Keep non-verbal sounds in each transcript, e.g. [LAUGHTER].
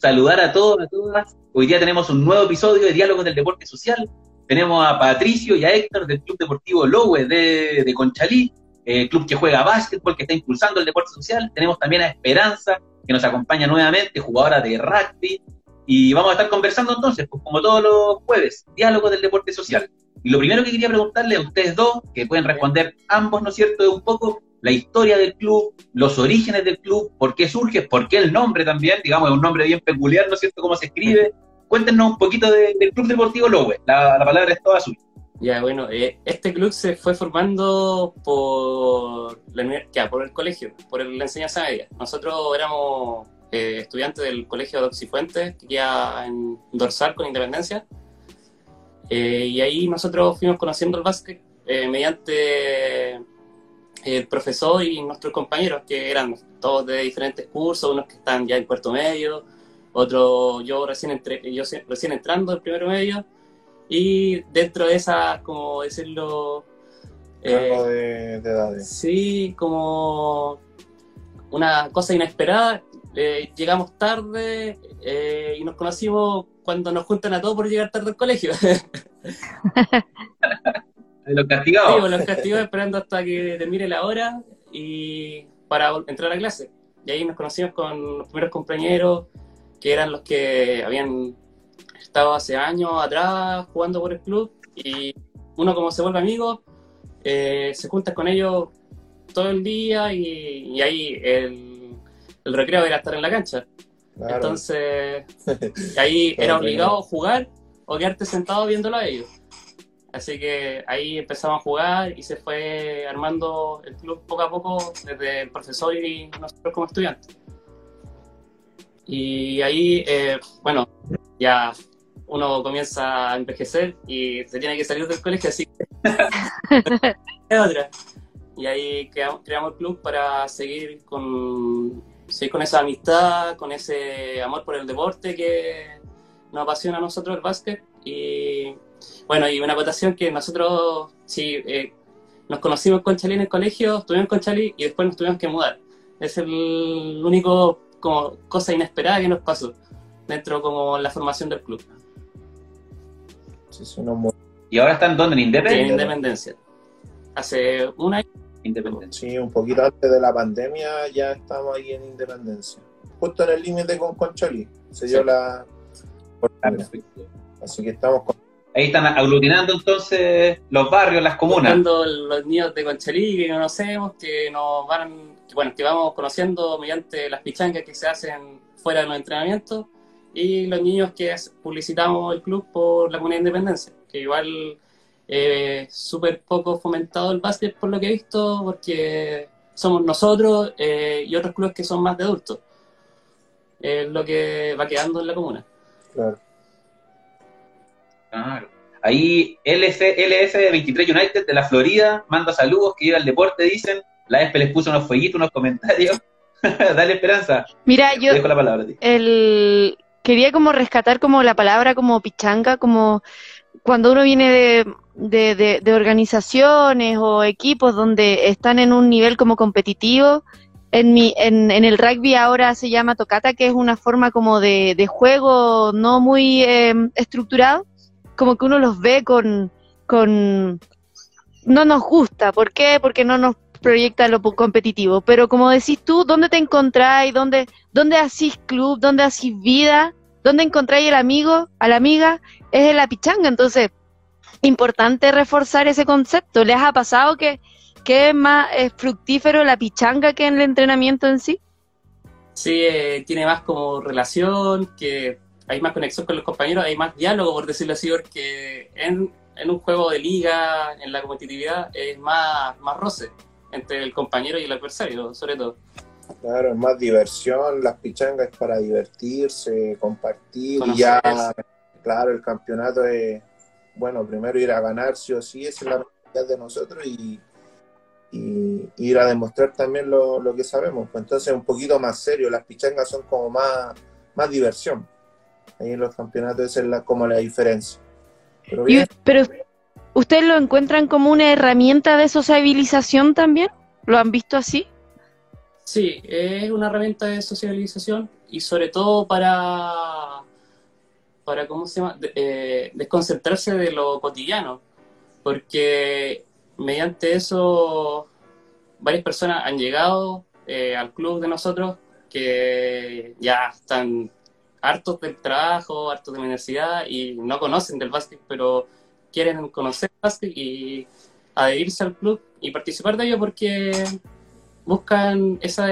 saludar a todos, a todas. Hoy día tenemos un nuevo episodio de Diálogos del Deporte Social. Tenemos a Patricio y a Héctor del Club Deportivo Lowe de, de Conchalí, eh, club que juega básquetbol, que está impulsando el deporte social. Tenemos también a Esperanza, que nos acompaña nuevamente, jugadora de rugby. Y vamos a estar conversando entonces, pues, como todos los jueves, Diálogos del Deporte Social. Y lo primero que quería preguntarle a ustedes dos, que pueden responder ambos, ¿no es cierto?, es un poco la historia del club, los orígenes del club, por qué surge, por qué el nombre también, digamos, es un nombre bien peculiar, ¿no es cierto?, cómo se escribe. Cuéntenos un poquito del Club Deportivo Lowe, la, palabra es toda suya. Ya, bueno, eh, este club se fue formando por, la, por el colegio, por la enseñanza media. Nosotros éramos eh, estudiantes del colegio de Oxifuentes, que queda en Dorsal con Independencia, eh, y ahí nosotros fuimos conociendo el básquet mediante el profesor y nuestros compañeros, que eran todos de diferentes cursos, unos que están ya en cuarto medio, otros yo recién, entré, yo recién entrando en primero medio, y dentro de esa, como decirlo... Eh, de, edades. Sí, como una cosa inesperada. llegamos tarde y nos conocimos cuando nos juntan a todos por llegar tarde al colegio. [LAUGHS] los castigados. Sí, pues, los castigados esperando hasta que termine la hora y para entrar a clase. Y ahí nos conocimos con los primeros compañeros que eran los que habían estado hace años atrás jugando por el club y uno como se vuelve amigo, eh, se junta con ellos todo el día y, ahí el, el recreo era estar en la cancha. Entonces, [LAUGHS] ahí era obligado jugar o quedarte sentado viéndolo a ellos. Así que ahí empezamos a jugar y se fue armando el club poco a poco desde el profesor y nosotros como estudiantes. Y ahí, eh, bueno, ya uno comienza a envejecer y se tiene que salir del colegio, así que [LAUGHS] [LAUGHS] es otra. Y ahí creamos, creamos el club para seguir con sí, con esa amistad, con ese amor por el deporte que nos apasiona a nosotros el básquet. Y bueno, y una votación que nosotros, sí, eh, nos conocimos con Chalí en el colegio, estuvimos con Chalí y después nos tuvimos que mudar. Es el único como cosa inesperada que nos pasó dentro como la formación del club. Sí, ¿Y ahora están dónde? ¿En Independencia? en Independencia. Hace un año Independencia. Sí, un poquito antes de la pandemia ya estamos ahí en Independencia. Justo en el límite con Conchalí. Se dio la. Así que estamos con. Ahí están aglutinando entonces los barrios, las comunas. Buscando los niños de Conchalí que conocemos, que nos van, bueno, que vamos conociendo mediante las pichangas que se hacen fuera de los entrenamientos y los niños que publicitamos el club por la comunidad de Independencia, que igual eh, súper poco fomentado el básquet por lo que he visto, porque somos nosotros eh, y otros clubes que son más de adultos. Es lo que va quedando en la comuna. Claro. Ahí LF, LF 23 United de la Florida manda saludos que llega al deporte, dicen. La ESP les puso unos fueguitos, unos comentarios. [LAUGHS] Dale esperanza. Mira, yo dejo la palabra el quería como rescatar como la palabra como pichanga, como cuando uno viene de, de, de, organizaciones o equipos donde están en un nivel como competitivo, en, mi, en, en, el rugby ahora se llama tocata, que es una forma como de, de juego no muy em, estructurado, como que uno los ve con, con... No nos gusta, ¿por qué? Porque no nos proyecta lo competitivo, pero como decís tú, ¿dónde te encontráis? ¿Dónde, dónde hacís club? ¿Dónde hacís vida? ¿Dónde encontráis el amigo, a la amiga? Es en la pichanga, entonces importante reforzar ese concepto. ¿Les ha pasado que, es más fructífero la pichanga que en el entrenamiento en sí? Sí, eh, tiene más como relación, que hay más conexión con los compañeros, hay más diálogo, por decirlo así, porque en, un juego de liga, en la competitividad, es más, más roce entre el compañero y el adversario, sobre todo. Claro, es más diversión, las pichangas es para divertirse, compartir, y ya, claro, el campeonato es, bueno, primero ir a ganar sí o sí, esa es la necesidad de nosotros y, ir a demostrar también lo, que sabemos. Pues entonces un poquito más serio, las pichangas son como más, más diversión. Ahí en los campeonatos esa es la, como la diferencia. Pero, pero ¿ustedes lo encuentran como una herramienta de sociabilización también? ¿Lo han visto así? Sí, es una herramienta de socialización y sobre todo para, para ¿cómo se llama?, eh, desconcentrarse de lo cotidiano, porque mediante eso varias personas han llegado eh, al club de nosotros que ya están hartos del trabajo, hartos de la universidad y no conocen del básquet, pero quieren conocer el básquet y adherirse al club y participar de ello porque buscan esa,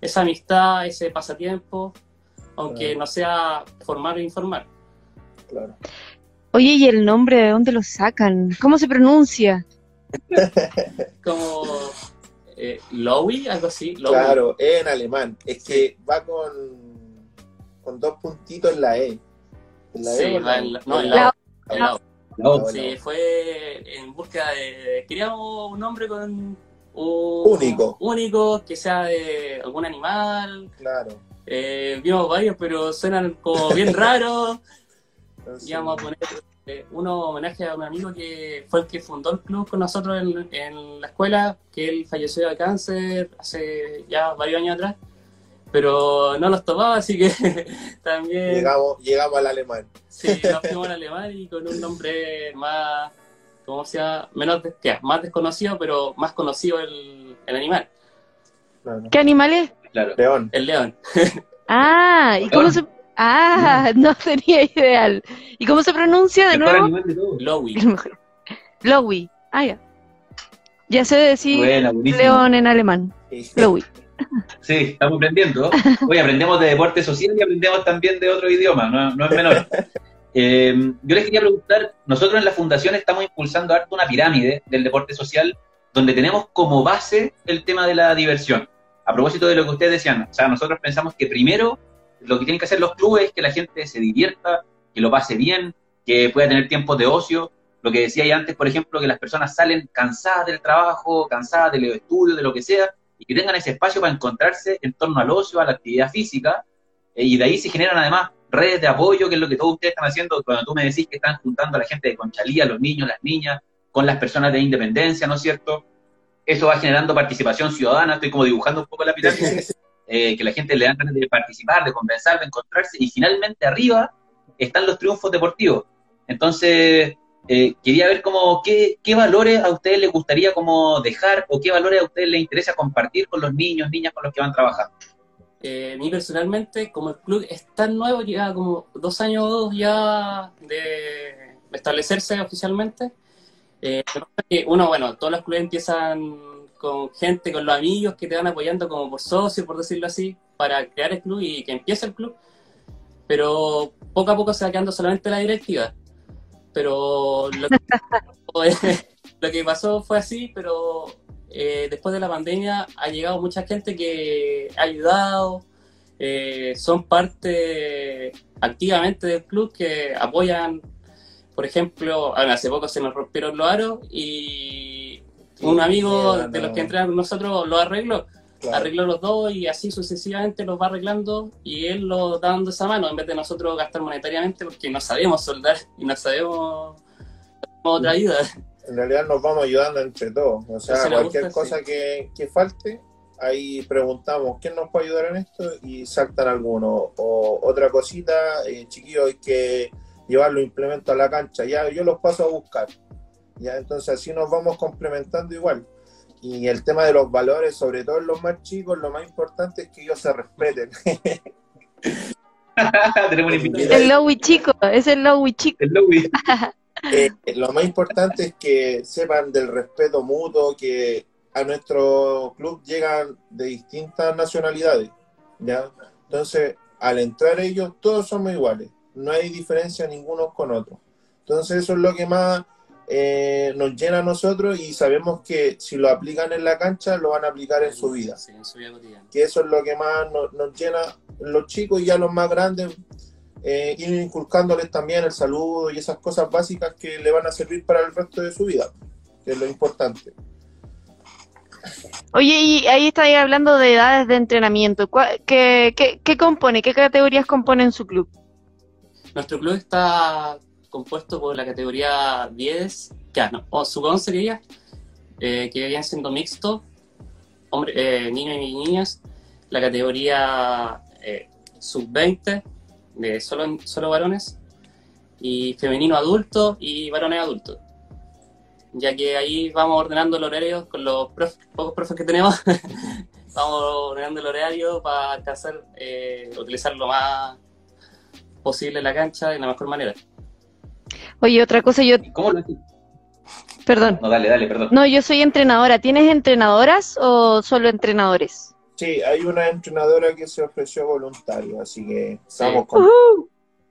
esa amistad, ese pasatiempo, aunque no sea formar e informar. Claro. Oye, ¿y el nombre de dónde lo sacan? ¿Cómo se pronuncia? [LAUGHS] Como eh, Lowy, algo así. Claro, en alemán. Es que va con, con dos puntitos en la E. En la sí, e en la, no, en la, la, Sí, fue en búsqueda de... Queríamos un nombre con... Un, único. Único, que sea de algún animal. Claro. Eh, vimos varios, pero suenan como bien [LAUGHS] raros. Y vamos a poner eh, uno homenaje a un amigo que fue el que fundó el club con nosotros en, la escuela, que él falleció de cáncer hace ya varios años atrás, pero no los tomaba, así que [LAUGHS] también... Llegamos, llegamos al alemán. Sí, nos fuimos al alemán y con un nombre más, ¿cómo se llama? Menos, más desconocido, pero más conocido el, el animal. ¿Qué animal es? León. El león. [LAUGHS] Ah, ¿y cómo se, Ah, no sería ideal. ¿Y cómo se pronuncia de nuevo? Lowy. Lowy. Ah, ya. Ya sé decir león en alemán. Lowy. [LAUGHS] Sí, estamos aprendiendo. Hoy aprendemos de deporte social y aprendemos también de otro idioma, no, es menor. Eh, yo les quería preguntar, nosotros en la fundación estamos impulsando harto una pirámide del deporte social donde tenemos como base el tema de la diversión. A propósito de lo que ustedes decían, o sea, nosotros pensamos que primero lo que tienen que hacer los clubes es que la gente se divierta, que lo pase bien, que pueda tener tiempos de ocio. Lo que decía ya antes, por ejemplo, que las personas salen cansadas del trabajo, cansadas del estudio, de lo que sea, y que tengan ese espacio para encontrarse en torno al ocio, a la actividad física, eh, y de ahí se generan además redes de apoyo, que es lo que todos ustedes están haciendo cuando tú me decís que están juntando a la gente de Conchalía, los niños, las niñas, con las personas de independencia, ¿no es cierto? Eso va generando participación ciudadana, estoy como dibujando un poco la pirámide, Eh, que la gente le dan ganas de participar, de conversar, de encontrarse, y finalmente arriba están los triunfos deportivos. Entonces, eh, quería ver cómo, qué, qué, valores a ustedes les gustaría como dejar o qué valores a ustedes les interesa compartir con los niños, niñas con los que van trabajando. Eh, a mí personalmente, como el club es tan nuevo, lleva como dos años ya de establecerse oficialmente, uno, bueno, todos los clubes empiezan con gente, con los amigos que te van apoyando como por socio, por decirlo así, para crear el club y que empiece el club. Pero poco a poco se va quedando solamente la directiva. Pero [LAUGHS] lo que, pasó fue así, pero eh, después de la pandemia ha llegado mucha gente que ha ayudado, eh, son parte activamente del club que apoyan, por ejemplo, hace poco se nos rompieron los aros y un amigo de los que entrenan con nosotros lo arregló. Arregló los dos y así sucesivamente los va arreglando y él lo da dando esa mano en vez de nosotros gastar monetariamente porque no sabemos soldar y no sabemos otra ayuda. En realidad nos vamos ayudando entre todos. O sea, cualquier cosa que, que, falte, ahí preguntamos quién nos puede ayudar en esto y saltan algunos. O otra cosita, eh, chiquillos, hay que llevar los implementos a la cancha. Ya yo los paso a buscar. ¿ya? Entonces así nos vamos complementando igual. Y el tema de los valores, sobre todo en los más chicos, lo más importante es que ellos se respeten. [LAUGHS] el Lowy chico, es el Lowy chico. El Lowy. [LAUGHS] Eh, lo más importante es que sepan del respeto mutuo, que a nuestro club llegan de distintas nacionalidades, ¿ya? Entonces, al entrar ellos, todos somos iguales, no hay diferencia ninguno con otros. Entonces, eso es lo que más eh, nos llena a nosotros y sabemos que si lo aplican en la cancha, lo van a aplicar en su vida. que eso es lo que más nos, llena los chicos y ya los más grandes, eh, ir inculcándoles también el saludo y esas cosas básicas que le van a servir para el resto de su vida, que es lo importante. Oye, y ahí estáis hablando de edades de entrenamiento. ¿Qué, qué, qué compone? ¿Qué categorías componen su club? Nuestro club está compuesto por la categoría 10, que no, o sub 11 sería, eh, que viene siendo mixto, hombre, eh, niños y niñas, la categoría sub-20, de solo, solo varones, y femenino adulto y varones adultos. Ya que ahí vamos ordenando el horario con los pocos profes que tenemos, [LAUGHS] vamos ordenando el horario para alcanzar, eh, utilizar lo más posible la cancha de la mejor manera. Oye, otra cosa, yo... ¿Cómo lo Perdón. No, dale, dale, perdón. No, yo soy entrenadora. ¿Tienes entrenadoras o solo entrenadores? Sí, hay una entrenadora que se ofreció voluntario, así que estamos con...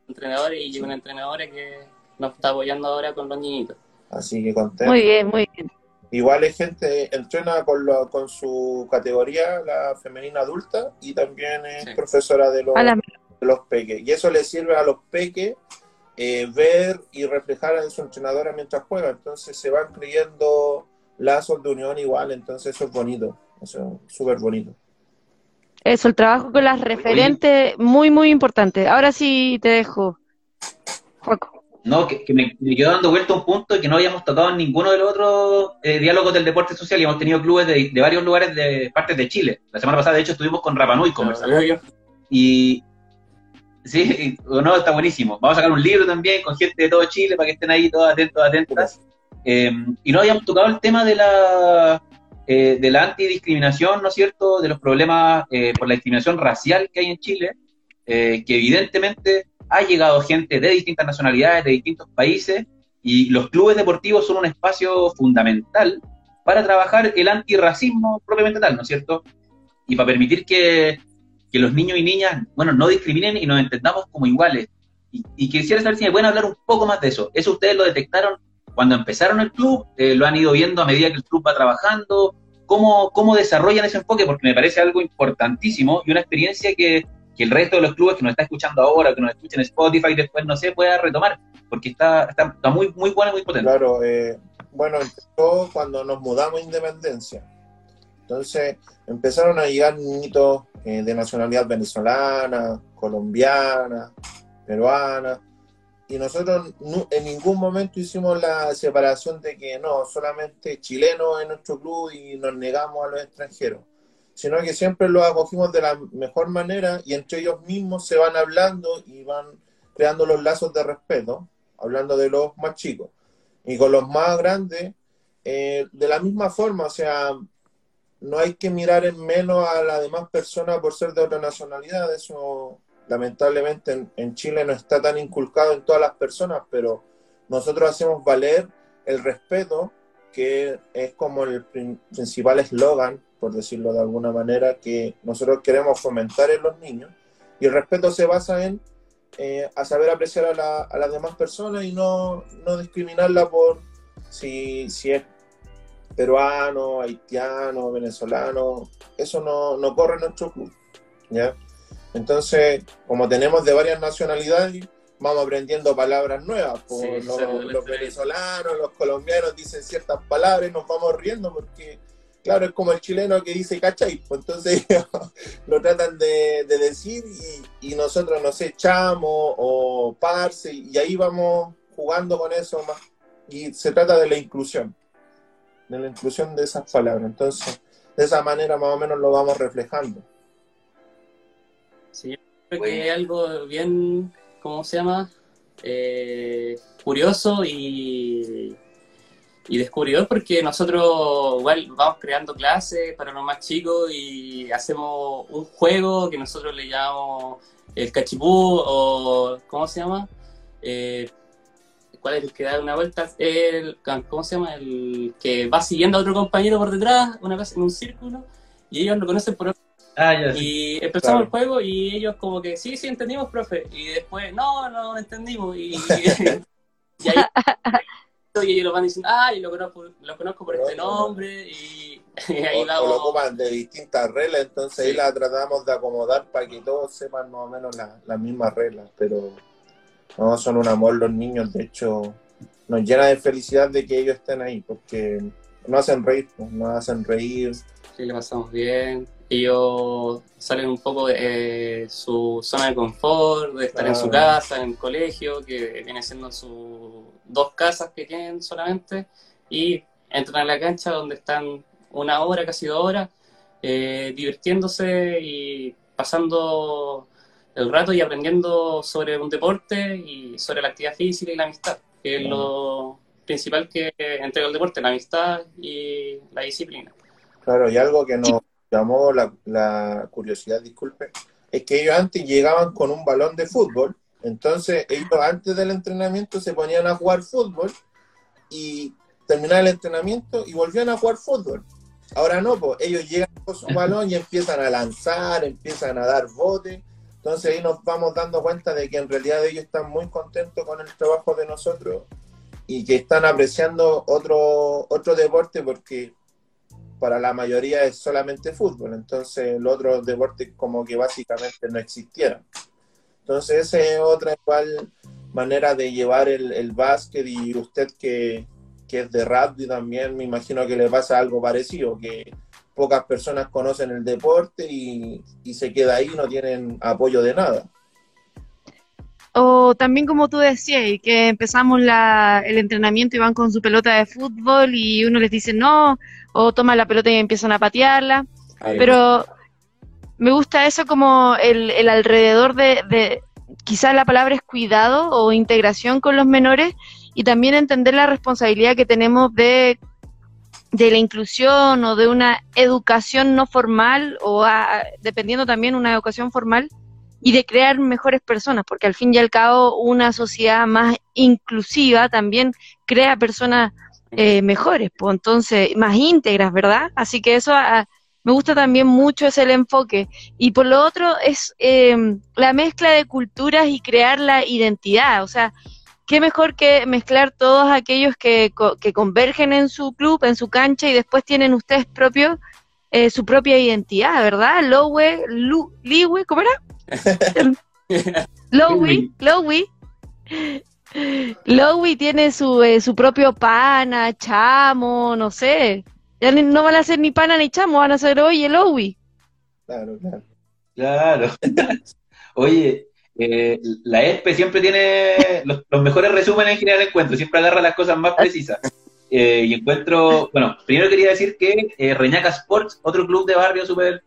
Entrenadores y una entrenadora que nos está apoyando ahora con los niñitos. Así que contento. Muy bien, muy bien. Igual hay gente, entrena con, lo, con su categoría, la femenina adulta, y también es profesora de los, de los peques. Y eso le sirve a los peques eh, ver y reflejar en su entrenadora mientras juega. Entonces se van creyendo lazos de unión igual, entonces eso es bonito, eso es súper bonito. Eso, el trabajo con las referentes, muy, muy importante. Ahora sí te dejo, No, que, me, quedo dando vuelta a un punto que no habíamos tratado en ninguno de los otros eh, diálogos del deporte social y hemos tenido clubes de, varios lugares de partes de Chile. La semana pasada, de hecho, estuvimos con Rapanui conversando. Y, Sí, no, está buenísimo. Vamos a sacar un libro también con gente de todo Chile para que estén ahí todos atentos, atentas. Eh, y no habíamos tocado el tema de la, eh, de la antidiscriminación, ¿no es cierto? De los problemas eh, por la discriminación racial que hay en Chile, que evidentemente ha llegado gente de distintas nacionalidades, de distintos países, y los clubes deportivos son un espacio fundamental para trabajar el antirracismo propiamente tal, ¿no es cierto? Y para permitir que que los niños y niñas, bueno, no discriminen y nos entendamos como iguales. Y, quisiera saber si me pueden hablar un poco más de eso. ¿Eso ustedes lo detectaron cuando empezaron el club? Eh, ¿Lo han ido viendo a medida que el club va trabajando? ¿Cómo, ¿Cómo desarrollan ese enfoque? Porque me parece algo importantísimo y una experiencia que, que el resto de los clubes que nos está escuchando ahora, que nos escuchen en Spotify, después, no sé, pueda retomar, porque está, está, muy, muy bueno y muy potente. Claro, eh, bueno, empezó cuando nos mudamos a Independencia. Entonces empezaron a llegar niñitos eh, de nacionalidad venezolana, colombiana, peruana, y nosotros en ningún momento hicimos la separación de que no, solamente chilenos en nuestro club y nos negamos a los extranjeros, sino que siempre los acogimos de la mejor manera y entre ellos mismos se van hablando y van creando los lazos de respeto, hablando de los más chicos. Y con los más grandes, eh, de la misma forma, o sea, no hay que mirar en menos a las demás personas por ser de otra nacionalidad. Eso lamentablemente en, Chile no está tan inculcado en todas las personas, pero nosotros hacemos valer el respeto, que es como el principal eslogan, por decirlo de alguna manera, que nosotros queremos fomentar en los niños. Y el respeto se basa en eh, a saber apreciar a, las demás personas y no, no discriminarla por si, si es peruano, haitiano, venezolano, eso no, no corre en nuestro club. ¿ya? Entonces, como tenemos de varias nacionalidades, vamos aprendiendo palabras nuevas. los, venezolanos, los colombianos dicen ciertas palabras y nos vamos riendo porque, claro, es como el chileno que dice cachai. Pues entonces [LAUGHS] lo tratan de, decir y, y, nosotros nos echamos o parce y ahí vamos jugando con eso más. Y se trata de la inclusión de la inclusión de esas palabras. Entonces, de esa manera más o menos lo vamos reflejando. Sí, creo que es algo bien, ¿cómo se llama? Eh, curioso y, y descubridor porque nosotros igual vamos creando clases para los más chicos y hacemos un juego que nosotros le llamamos el cachipú o ¿cómo se llama? Eh, ¿Cuál es el que da una vuelta? El, ¿Cómo se llama? El que va siguiendo a otro compañero por detrás, una vez en un círculo, y ellos lo conocen por Ah, y empezamos el juego y ellos como que, sí, sí, entendimos, profe. Y después, no, no entendimos. Y, [LAUGHS] y, ahí, [LAUGHS] y ellos lo van diciendo, ah, yo lo conozco, lo conozco por este nombre. Y, [LAUGHS] ahí vamos. lo ocupan de distintas reglas, entonces ahí la tratamos de acomodar para que todos sepan más o menos las mismas reglas. Pero no, son un amor los niños, de hecho, nos llena de felicidad de que ellos estén ahí, porque nos hacen reír, pues, nos hacen reír. Sí, le pasamos bien. Ellos salen un poco de eh, su zona de confort, de estar en su casa, en el colegio, que viene siendo sus dos casas que tienen solamente, y entran a la cancha donde están una hora, casi dos horas, eh, divirtiéndose y pasando el rato y aprendiendo sobre un deporte y sobre la actividad física y la amistad, que es lo principal que entrega el deporte, la amistad y la disciplina. Claro, y algo que nos llamó la, la curiosidad, disculpe, es que ellos antes llegaban con un balón de fútbol, entonces ellos antes del entrenamiento se ponían a jugar fútbol y terminaban el entrenamiento y volvían a jugar fútbol. Ahora no, pues ellos llegan con su balón y empiezan a lanzar, empiezan a dar botes. Entonces ahí nos vamos dando cuenta de que en realidad ellos están muy contentos con el trabajo de nosotros y que están apreciando otro, otro deporte porque para la mayoría es solamente fútbol. Entonces los otros deportes como que básicamente no existieran. Entonces esa es otra igual manera de llevar el, el básquet y usted que, que es de rugby también, me imagino que le pasa algo parecido, que pocas personas conocen el deporte y, se queda ahí, no tienen apoyo de nada. O también como tú decías, que empezamos el entrenamiento y van con su pelota de fútbol y uno les dice no, o toma la pelota y empiezan a patearla. Pero me gusta eso como el, el alrededor de, de, quizás la palabra es cuidado o integración con los menores, y también entender la responsabilidad que tenemos de, de la inclusión o de una educación no formal o dependiendo también una educación formal y de crear mejores personas, porque al fin y al cabo una sociedad más inclusiva también crea personas eh, mejores, pues entonces más íntegras, ¿verdad? Así que eso me gusta también mucho es el enfoque. Y por lo otro es eh, la mezcla de culturas y crear la identidad, o sea, qué mejor que mezclar todos aquellos que, que convergen en su club, en su cancha y después tienen ustedes propio, eh, su propia identidad, ¿verdad? Lowe, Liwe, ¿cómo era? [LAUGHS] Lowe, Lowe. Lowe tiene su, eh, su propio pana, chamo, no sé. Ya no van a ser ni pana ni chamo, van a ser, oye, Lowe. Claro, claro. Claro. [LAUGHS] oye, eh, la ESPE siempre tiene los, mejores resúmenes en general encuentro, siempre agarra las cosas más precisas. Eh, y encuentro, bueno, primero quería decir que eh, Reñaca Sports, otro club de barrio súper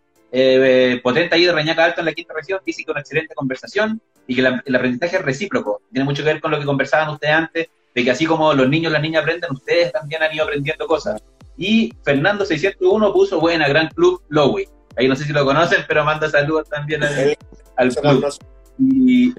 potente ahí de Reñaca Alto en la quinta región, físico una excelente conversación y que el aprendizaje es recíproco. Tiene mucho que ver con lo que conversaban ustedes antes, de que así como los niños y las niñas aprenden, ustedes también han ido aprendiendo cosas. Y Fernando 601 puso buena, gran club Lowey. Ahí no sé si lo conocen, pero manda saludos también al, al club. Y,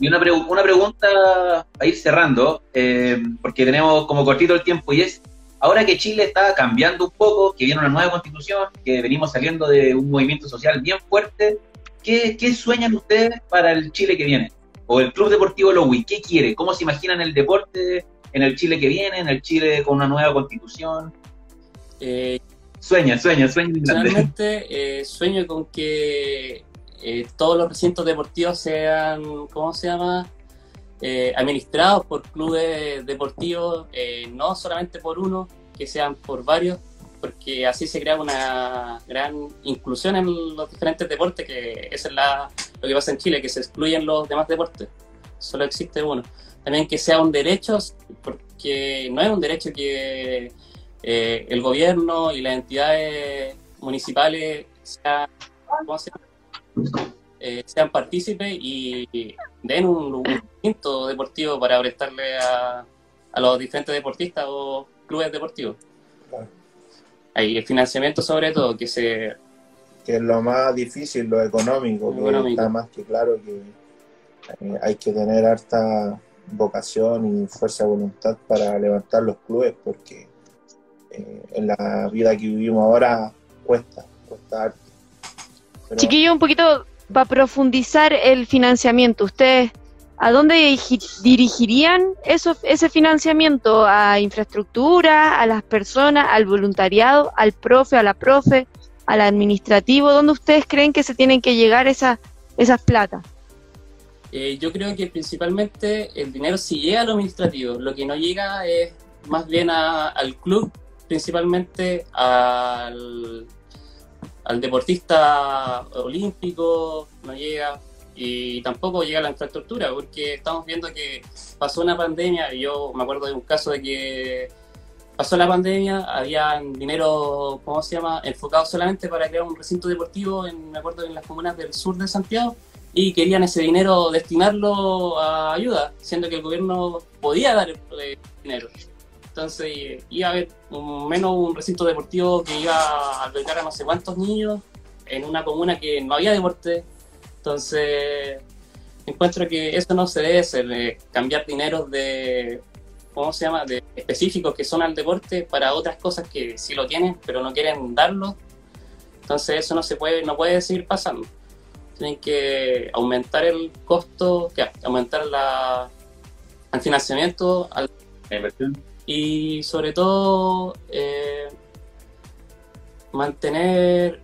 y una, una pregunta a ir cerrando, eh, porque tenemos como cortito el tiempo, y es, ahora que Chile está cambiando un poco, que viene una nueva constitución, que venimos saliendo de un movimiento social bien fuerte, ¿qué, qué sueñan ustedes para el Chile que viene? O el Club Deportivo Lowy, ¿qué quiere? ¿Cómo se imaginan el deporte en el Chile que viene, en el Chile con una nueva constitución? Eh, sueña, sueña, sueña. Realmente eh, sueño con que eh, todos los recintos deportivos sean, ¿cómo se llama? Eh, administrados por clubes deportivos, eh, no solamente por uno, que sean por varios, porque así se crea una gran inclusión en los diferentes deportes, que eso es la, lo que pasa en Chile, que se excluyen los demás deportes, solo existe uno. También que sea un derecho, porque no es un derecho que el gobierno y las entidades municipales sean. Eh, sean partícipes y den un, un deportivo para prestarle a, los diferentes deportistas o clubes deportivos. Hay el financiamiento sobre todo, que se... Que es lo más difícil, lo económico, que está más que claro que eh, hay que tener harta vocación y fuerza de voluntad para levantar los clubes, porque eh, en la vida que vivimos ahora cuesta, cuesta harto. Chiquillo, un poquito para profundizar el financiamiento. ¿Ustedes a dónde dirigirían eso, ese financiamiento? ¿A infraestructura, a las personas, al voluntariado, al profe, a la profe, al administrativo? ¿Dónde ustedes creen que se tienen que llegar esa, esas plata? Eh, yo creo que principalmente el dinero sí llega a lo administrativo, lo que no llega es más bien al club, principalmente al, al deportista olímpico no llega y tampoco llega la infraestructura, porque estamos viendo que pasó una pandemia, y yo me acuerdo de un caso de que pasó la pandemia, había dinero, ¿cómo se llama?, enfocado solamente para crear un recinto deportivo, en, me acuerdo, en las comunas del sur de Santiago, y querían ese dinero destinarlo a ayuda, siendo que el gobierno podía dar eh, dinero. Entonces iba a haber menos un recinto deportivo que iba a albergar a no sé cuántos niños en una comuna que no había deporte. Entonces encuentro que eso no se debe hacer, eh, cambiar dinero de, ¿cómo se llama?, de específicos que son al deporte para otras cosas que sí lo tienen, pero no quieren darlo. Entonces eso no se puede, no puede seguir pasando tienen que aumentar el costo, que aumentar la, el financiamiento, al, la inversión y sobre todo eh, mantener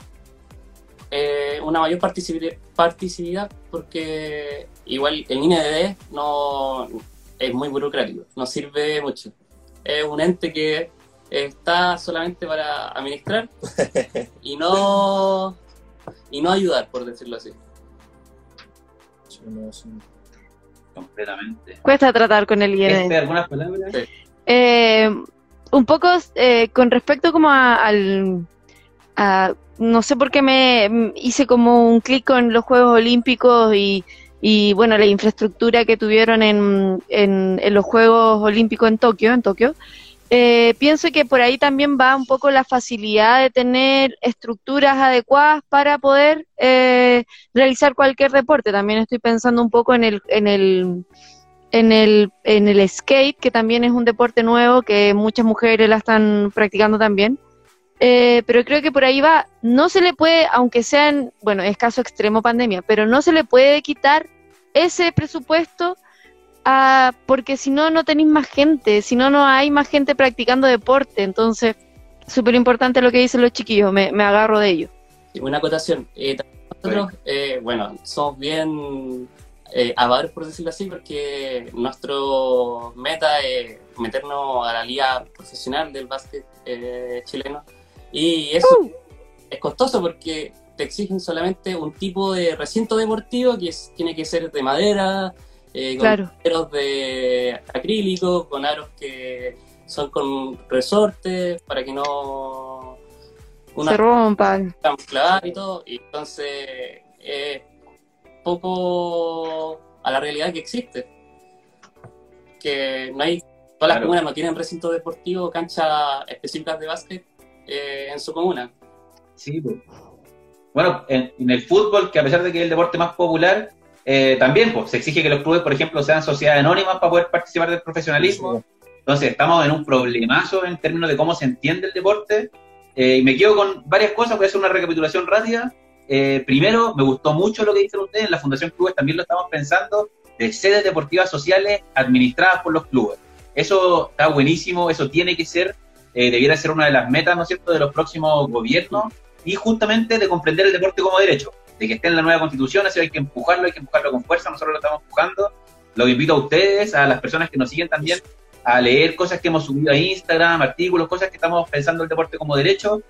eh, una mayor participación porque igual el INED no es muy burocrático, no sirve mucho. Es un ente que está solamente para administrar [LAUGHS] y no y no ayudar, por decirlo así. Completamente. Cuesta tratar con el INE. ¿Algunas palabras? Eh, un poco eh, con respecto como al... no sé por qué me hice como un clic con los Juegos Olímpicos y, y bueno, la infraestructura que tuvieron en, en, en, los Juegos Olímpicos en Tokio, en Tokio. Eh, pienso que por ahí también va un poco la facilidad de tener estructuras adecuadas para poder eh, realizar cualquier deporte. También estoy pensando un poco en el, en el en el, en el skate, que también es un deporte nuevo que muchas mujeres la están practicando también. Eh, pero creo que por ahí va, no se le puede, aunque sean, bueno, es caso extremo pandemia, pero no se le puede quitar ese presupuesto porque si no, no tenéis más gente, si no, no hay más gente practicando deporte. Entonces, súper importante lo que dicen los chiquillos, me, agarro de ellos. Una acotación. Eh, nosotros, eh, bueno, somos bien eh, avaros, por decirlo así, porque nuestro meta es meternos a la liga profesional del básquet eh, chileno. Y eso uh. es costoso porque te exigen solamente un tipo de recinto deportivo que tiene que ser de madera, eh, con aros de acrílico, con aros que son con resortes para que no se rompan. Y todo, y entonces es poco a la realidad que existe. Que no hay, todas las comunas no tienen recinto deportivo, canchas específicas de básquet eh, en su comuna. Sí, pues. bueno, en, el fútbol, que a pesar de que es el deporte más popular, eh, también pues, se exige que los clubes, por ejemplo, sean sociedades anónimas para poder participar del profesionalismo. Entonces, estamos en un problemazo en términos de cómo se entiende el deporte. Eh, y me quedo con varias cosas, voy a hacer una recapitulación rápida. Eh, primero, me gustó mucho lo que dicen ustedes, en la Fundación Clubes también lo estamos pensando, de sedes deportivas sociales administradas por los clubes. Eso está buenísimo, eso tiene que ser, debiera ser una de las metas, ¿no es cierto?, de los próximos gobiernos y justamente de comprender el deporte como derecho de que esté en la nueva constitución, así hay que empujarlo, hay que empujarlo con fuerza, nosotros lo estamos empujando. Lo invito a ustedes, a las personas que nos siguen también, a leer cosas que hemos subido a Instagram, artículos, cosas que estamos pensando el deporte como derecho.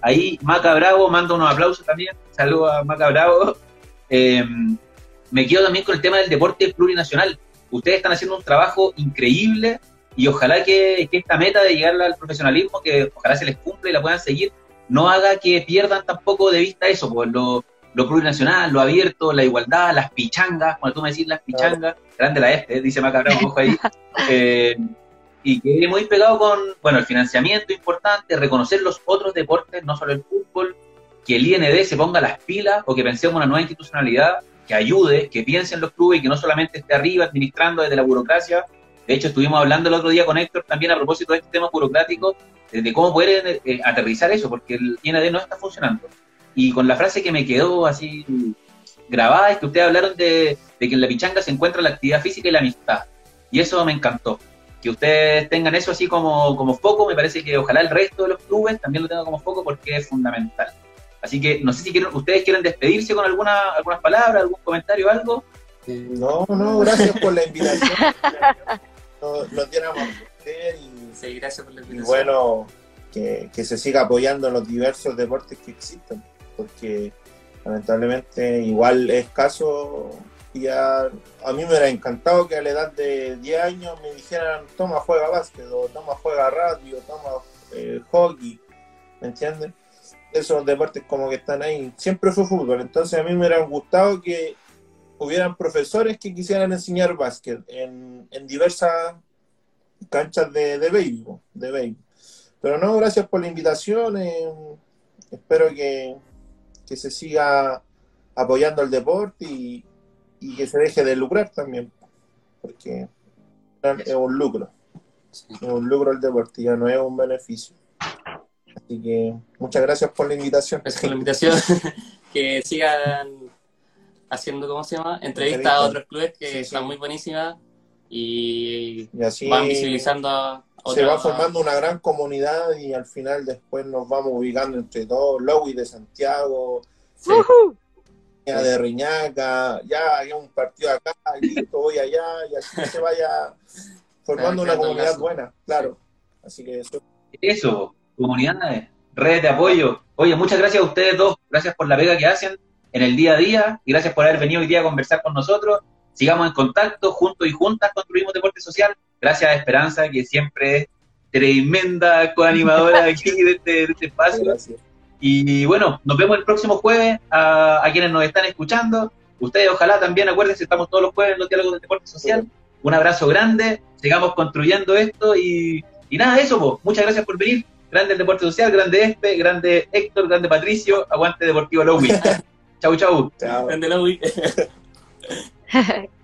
Ahí Maca Bravo manda unos aplausos también, saludo a Maca Bravo. Eh, me quedo también con el tema del deporte plurinacional. Ustedes están haciendo un trabajo increíble y ojalá que, esta meta de llegar al profesionalismo, que ojalá se les cumpla y la puedan seguir, no haga que pierdan tampoco de vista eso, por lo, lo plurinacional, lo abierto, la igualdad, las pichangas, cuando tú me decís las pichangas, grande la este, dice Macabrón, ojo ahí, [LAUGHS] eh, y que muy pegado con, bueno, el financiamiento importante, reconocer los otros deportes, no solo el fútbol, que el IND se ponga las pilas o que pensemos una nueva institucionalidad que ayude, que piense en los clubes y que no solamente esté arriba administrando desde la burocracia. De hecho, estuvimos hablando el otro día con Héctor también a propósito de este tema burocrático, de cómo poder eh, aterrizar eso, porque el IND no está funcionando. Y con la frase que me quedó así grabada es que ustedes hablaron de, que en la pichanga se encuentra la actividad física y la amistad. Y eso me encantó. Que ustedes tengan eso así como, como foco, me parece que ojalá el resto de los clubes también lo tengan como foco porque es fundamental. Así que no sé si quieren, ustedes quieren despedirse con alguna, algunas palabras, algún comentario algo. No, no, gracias por la invitación. [LAUGHS] nos, nos y, sí, gracias por la invitación. Y bueno, que, que se siga apoyando en los diversos deportes que existen porque lamentablemente igual es caso y a, mí me hubiera encantado que a la edad de 10 años me dijeran toma juega básquet o toma juega radio, toma eh, hockey, ¿me entiendes? Esos deportes como que están ahí, siempre fue fútbol, entonces a mí me hubiera gustado que hubieran profesores que quisieran enseñar básquet en, diversas canchas de, de béisbol, de Pero no, gracias por la invitación. Eh, espero que, se siga apoyando el deporte y, que se deje de lucrar también, porque es un lucro. Es un lucro el deporte, ya no es un beneficio. Así que muchas gracias por la invitación. Gracias por la invitación. [LAUGHS] que sigan haciendo, ¿cómo se llama? Entrevistas a otros clubes que están muy buenísimas y, así van visibilizando a Se va formando una gran comunidad y al final después nos vamos ubicando entre todos, Lowy de Santiago, de Riñaca, ya hay un partido acá, y listo, voy allá, y así se vaya formando una comunidad buena, claro. Así que eso. Eso, comunidades, redes de apoyo. Oye, muchas gracias a ustedes dos, gracias por la vega que hacen en el día a día y gracias por haber venido hoy día a conversar con nosotros. Sigamos en contacto, juntos y juntas construimos deporte social. Gracias a Esperanza, que siempre es tremenda coanimadora [LAUGHS] aquí de este, de este espacio. Y bueno, nos vemos el próximo jueves a, quienes nos están escuchando. Ustedes ojalá también acuérdense, estamos todos los jueves en los diálogos del deporte social. Un abrazo grande, sigamos construyendo esto y, nada, eso, pues. muchas gracias por venir. Grande el deporte social, grande este, grande Héctor, grande Patricio, aguante Deportivo Lowy. [LAUGHS] chau, chau. Chao. Grande Lowy. [LAUGHS]